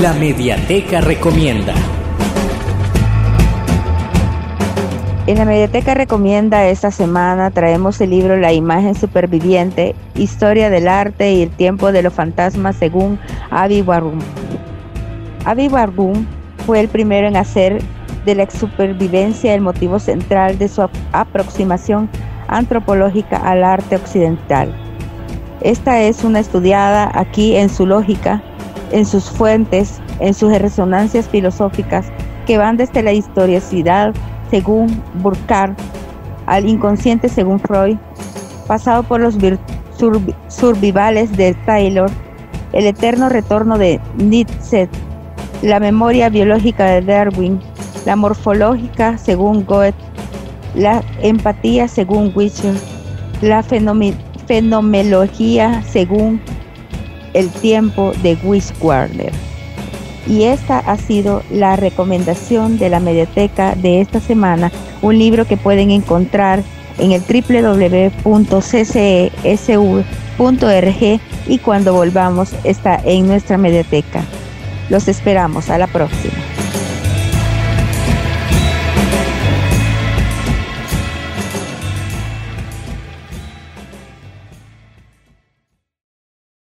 La Mediateca Recomienda. En la Mediateca Recomienda esta semana traemos el libro La imagen superviviente, Historia del arte y el tiempo de los fantasmas según Avi Warburg. Avi Warburg fue el primero en hacer de la supervivencia el motivo central de su aproximación antropológica al arte occidental. Esta es una estudiada aquí en su lógica, en sus fuentes, en sus resonancias filosóficas que van desde la historicidad según Burkhardt al inconsciente según Freud, pasado por los survivales de Taylor, el eterno retorno de Nietzsche, la memoria biológica de Darwin, la morfológica según Goethe, la empatía según Wischer, la fenomenología según el tiempo de Wiswarner. Y esta ha sido la recomendación de la mediateca de esta semana, un libro que pueden encontrar en el www.ccesu.org y cuando volvamos está en nuestra mediateca. Los esperamos. A la próxima.